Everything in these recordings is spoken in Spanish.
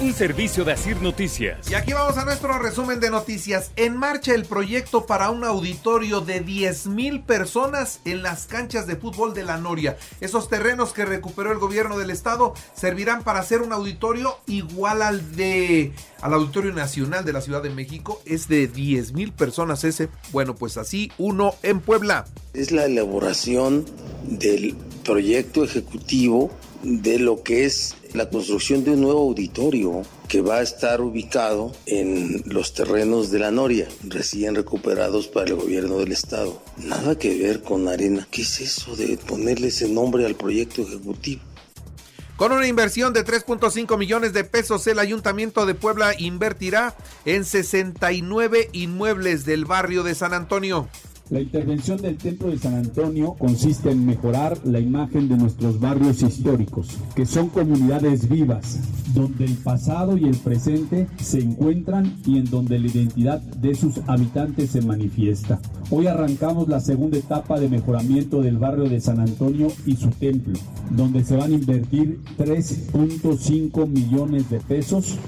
Un servicio de Asir Noticias. Y aquí vamos a nuestro resumen de noticias. En marcha el proyecto para un auditorio de 10 mil personas en las canchas de fútbol de la Noria. Esos terrenos que recuperó el gobierno del estado servirán para hacer un auditorio igual al de al Auditorio Nacional de la Ciudad de México. Es de 10 mil personas ese. Bueno, pues así uno en Puebla. Es la elaboración del proyecto ejecutivo de lo que es la construcción de un nuevo auditorio que va a estar ubicado en los terrenos de la Noria, recién recuperados para el gobierno del estado. Nada que ver con arena. ¿Qué es eso de ponerle ese nombre al proyecto ejecutivo? Con una inversión de 3.5 millones de pesos, el Ayuntamiento de Puebla invertirá en 69 inmuebles del barrio de San Antonio. La intervención del Templo de San Antonio consiste en mejorar la imagen de nuestros barrios históricos, que son comunidades vivas, donde el pasado y el presente se encuentran y en donde la identidad de sus habitantes se manifiesta. Hoy arrancamos la segunda etapa de mejoramiento del barrio de San Antonio y su templo, donde se van a invertir 3.5 millones de pesos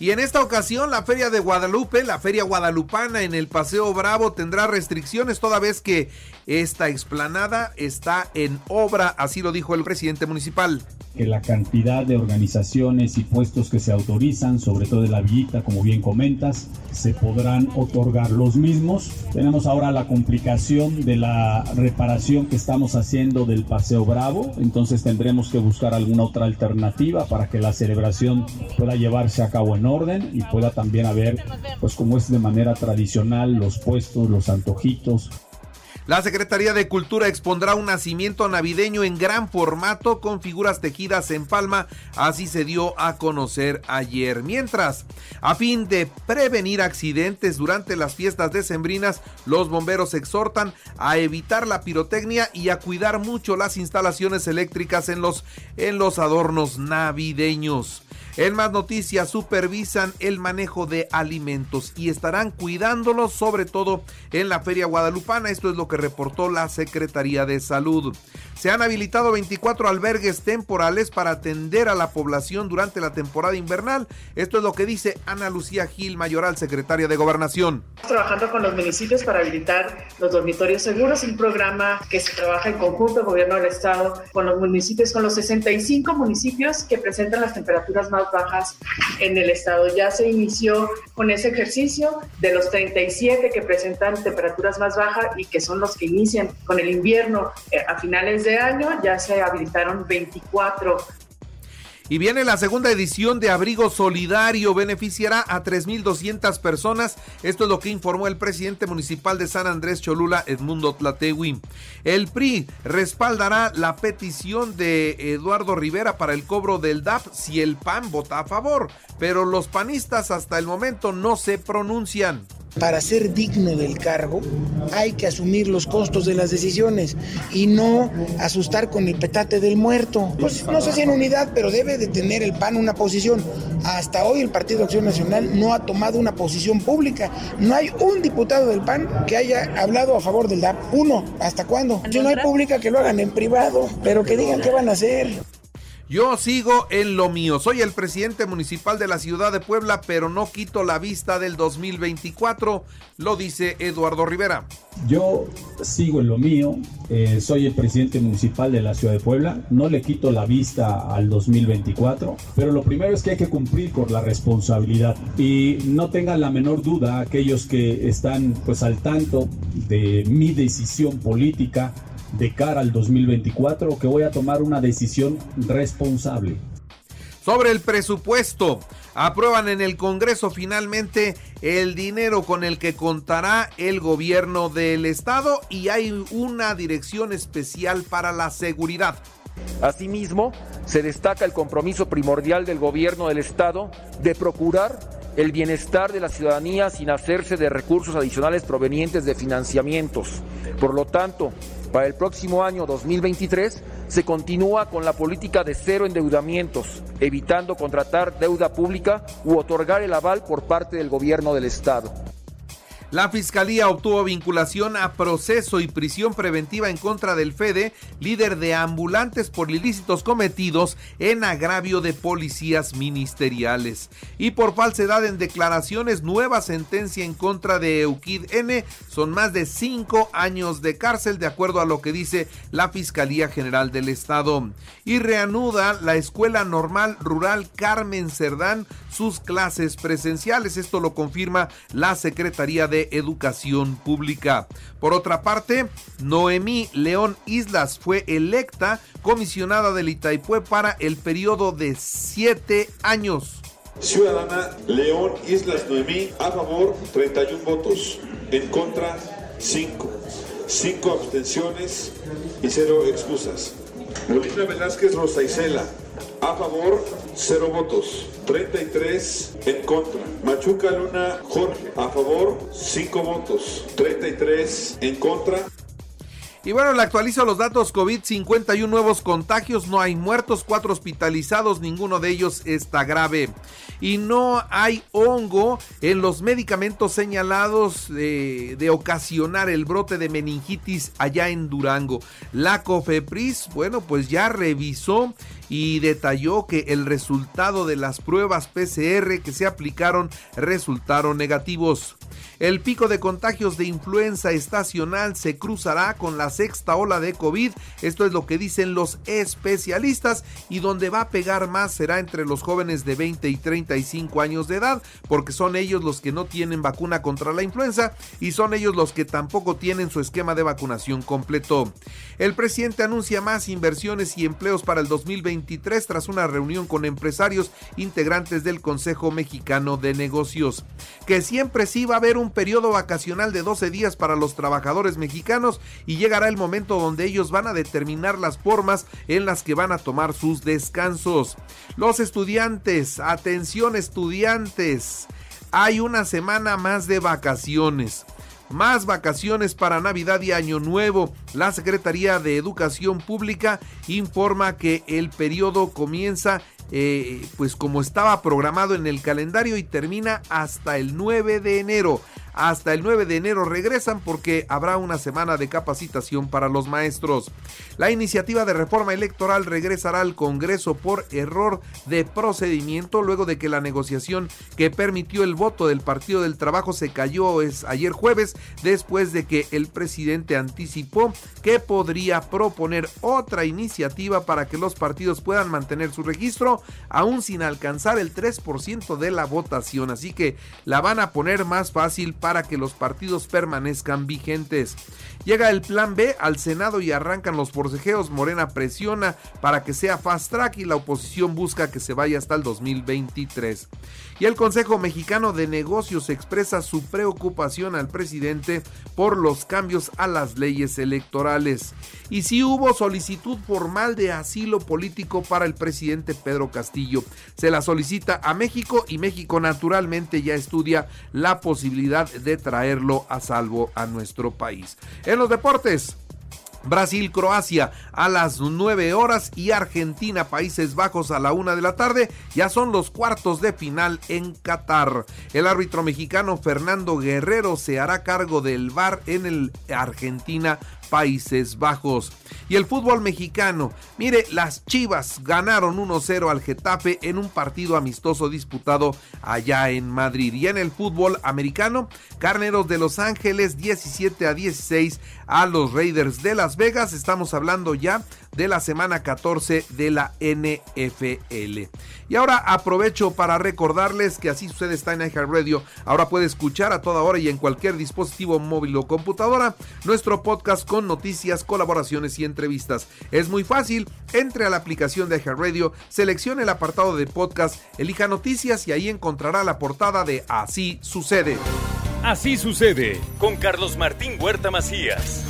y en esta ocasión la Feria de Guadalupe, la Feria Guadalupana en el Paseo Bravo tendrá restricciones toda vez que esta explanada está en obra, así lo dijo el presidente municipal que la cantidad de organizaciones y puestos que se autorizan, sobre todo de la villita, como bien comentas, se podrán otorgar los mismos. Tenemos ahora la complicación de la reparación que estamos haciendo del Paseo Bravo, entonces tendremos que buscar alguna otra alternativa para que la celebración pueda llevarse a cabo en orden y pueda también haber, pues como es de manera tradicional, los puestos, los antojitos, la Secretaría de Cultura expondrá un nacimiento navideño en gran formato con figuras tejidas en palma, así se dio a conocer ayer. Mientras, a fin de prevenir accidentes durante las fiestas decembrinas, los bomberos exhortan a evitar la pirotecnia y a cuidar mucho las instalaciones eléctricas en los, en los adornos navideños. En más noticias, supervisan el manejo de alimentos y estarán cuidándolos sobre todo en la Feria Guadalupana. Esto es lo que reportó la Secretaría de Salud. Se han habilitado 24 albergues temporales para atender a la población durante la temporada invernal. Esto es lo que dice Ana Lucía Gil, mayoral secretaria de Gobernación. Trabajando con los municipios para habilitar los dormitorios seguros, un programa que se trabaja en conjunto, el gobierno del estado, con los municipios, con los 65 municipios que presentan las temperaturas más bajas en el estado. Ya se inició con ese ejercicio de los 37 que presentan temperaturas más bajas y que son los que inician con el invierno eh, a finales de año, ya se habilitaron 24 y viene la segunda edición de Abrigo Solidario, beneficiará a 3.200 personas. Esto es lo que informó el presidente municipal de San Andrés Cholula, Edmundo Tlatewi. El PRI respaldará la petición de Eduardo Rivera para el cobro del DAP si el PAN vota a favor, pero los panistas hasta el momento no se pronuncian. Para ser digno del cargo hay que asumir los costos de las decisiones y no asustar con el petate del muerto. Pues no sé si en unidad, pero debe de tener el PAN una posición. Hasta hoy el Partido Acción Nacional no ha tomado una posición pública. No hay un diputado del PAN que haya hablado a favor del DAP. Uno. ¿Hasta cuándo? Si no hay pública, que lo hagan en privado, pero que digan qué van a hacer. Yo sigo en lo mío. Soy el presidente municipal de la ciudad de Puebla, pero no quito la vista del 2024, lo dice Eduardo Rivera. Yo sigo en lo mío. Eh, soy el presidente municipal de la ciudad de Puebla. No le quito la vista al 2024, pero lo primero es que hay que cumplir con la responsabilidad. Y no tengan la menor duda aquellos que están pues al tanto de mi decisión política de cara al 2024 que voy a tomar una decisión responsable. Sobre el presupuesto, aprueban en el Congreso finalmente el dinero con el que contará el gobierno del estado y hay una dirección especial para la seguridad. Asimismo, se destaca el compromiso primordial del gobierno del estado de procurar el bienestar de la ciudadanía sin hacerse de recursos adicionales provenientes de financiamientos. Por lo tanto, para el próximo año 2023 se continúa con la política de cero endeudamientos, evitando contratar deuda pública u otorgar el aval por parte del gobierno del Estado. La fiscalía obtuvo vinculación a proceso y prisión preventiva en contra del FEDE, líder de ambulantes por ilícitos cometidos en agravio de policías ministeriales. Y por falsedad en declaraciones, nueva sentencia en contra de Eukid N. Son más de cinco años de cárcel, de acuerdo a lo que dice la Fiscalía General del Estado. Y reanuda la Escuela Normal Rural Carmen Cerdán sus clases presenciales. Esto lo confirma la Secretaría de Educación Pública. Por otra parte, Noemí León Islas fue electa comisionada del Itaipue para el periodo de siete años. Ciudadana León Islas Noemí, a favor 31 votos, en contra 5, 5 abstenciones y 0 excusas. Molina Velázquez Rosa Isela, a favor 0 votos, 33 en contra. Machuca Luna Jorge, a favor 5 votos, 33 en contra. Y bueno, le actualizo los datos COVID, 51 nuevos contagios, no hay muertos, 4 hospitalizados, ninguno de ellos está grave. Y no hay hongo en los medicamentos señalados de, de ocasionar el brote de meningitis allá en Durango. La COFEPRIS, bueno, pues ya revisó y detalló que el resultado de las pruebas PCR que se aplicaron resultaron negativos. El pico de contagios de influenza estacional se cruzará con la sexta ola de COVID, esto es lo que dicen los especialistas, y donde va a pegar más será entre los jóvenes de 20 y 35 años de edad, porque son ellos los que no tienen vacuna contra la influenza y son ellos los que tampoco tienen su esquema de vacunación completo. El presidente anuncia más inversiones y empleos para el 2023 tras una reunión con empresarios integrantes del Consejo Mexicano de Negocios. Que siempre sí va a haber un periodo vacacional de 12 días para los trabajadores mexicanos y llegará el momento donde ellos van a determinar las formas en las que van a tomar sus descansos. Los estudiantes, atención estudiantes, hay una semana más de vacaciones. Más vacaciones para Navidad y Año Nuevo. La Secretaría de Educación Pública informa que el periodo comienza eh, pues como estaba programado en el calendario y termina hasta el 9 de enero. Hasta el 9 de enero regresan porque habrá una semana de capacitación para los maestros. La iniciativa de reforma electoral regresará al Congreso por error de procedimiento luego de que la negociación que permitió el voto del Partido del Trabajo se cayó es ayer jueves después de que el presidente anticipó que podría proponer otra iniciativa para que los partidos puedan mantener su registro aún sin alcanzar el 3% de la votación. Así que la van a poner más fácil para que los partidos permanezcan vigentes. Llega el plan B al Senado y arrancan los forcejeos. Morena presiona para que sea fast track y la oposición busca que se vaya hasta el 2023. Y el Consejo Mexicano de Negocios expresa su preocupación al presidente por los cambios a las leyes electorales. Y si hubo solicitud formal de asilo político para el presidente Pedro Castillo. Se la solicita a México y México naturalmente ya estudia la posibilidad de traerlo a salvo a nuestro país. En los deportes, Brasil-Croacia a las 9 horas y Argentina-Países Bajos a la 1 de la tarde. Ya son los cuartos de final en Qatar. El árbitro mexicano Fernando Guerrero se hará cargo del VAR en el Argentina Países Bajos. Y el fútbol mexicano, mire, las Chivas ganaron 1-0 al Getafe en un partido amistoso disputado allá en Madrid. Y en el fútbol americano, Carneros de Los Ángeles 17 a 16 a los Raiders de Las Las Vegas. Estamos hablando ya de la semana 14 de la NFL. Y ahora aprovecho para recordarles que así sucede está en Radio. Ahora puede escuchar a toda hora y en cualquier dispositivo móvil o computadora nuestro podcast con noticias, colaboraciones y entrevistas. Es muy fácil, entre a la aplicación de Radio, seleccione el apartado de podcast, elija noticias y ahí encontrará la portada de Así sucede. Así sucede con Carlos Martín Huerta Macías.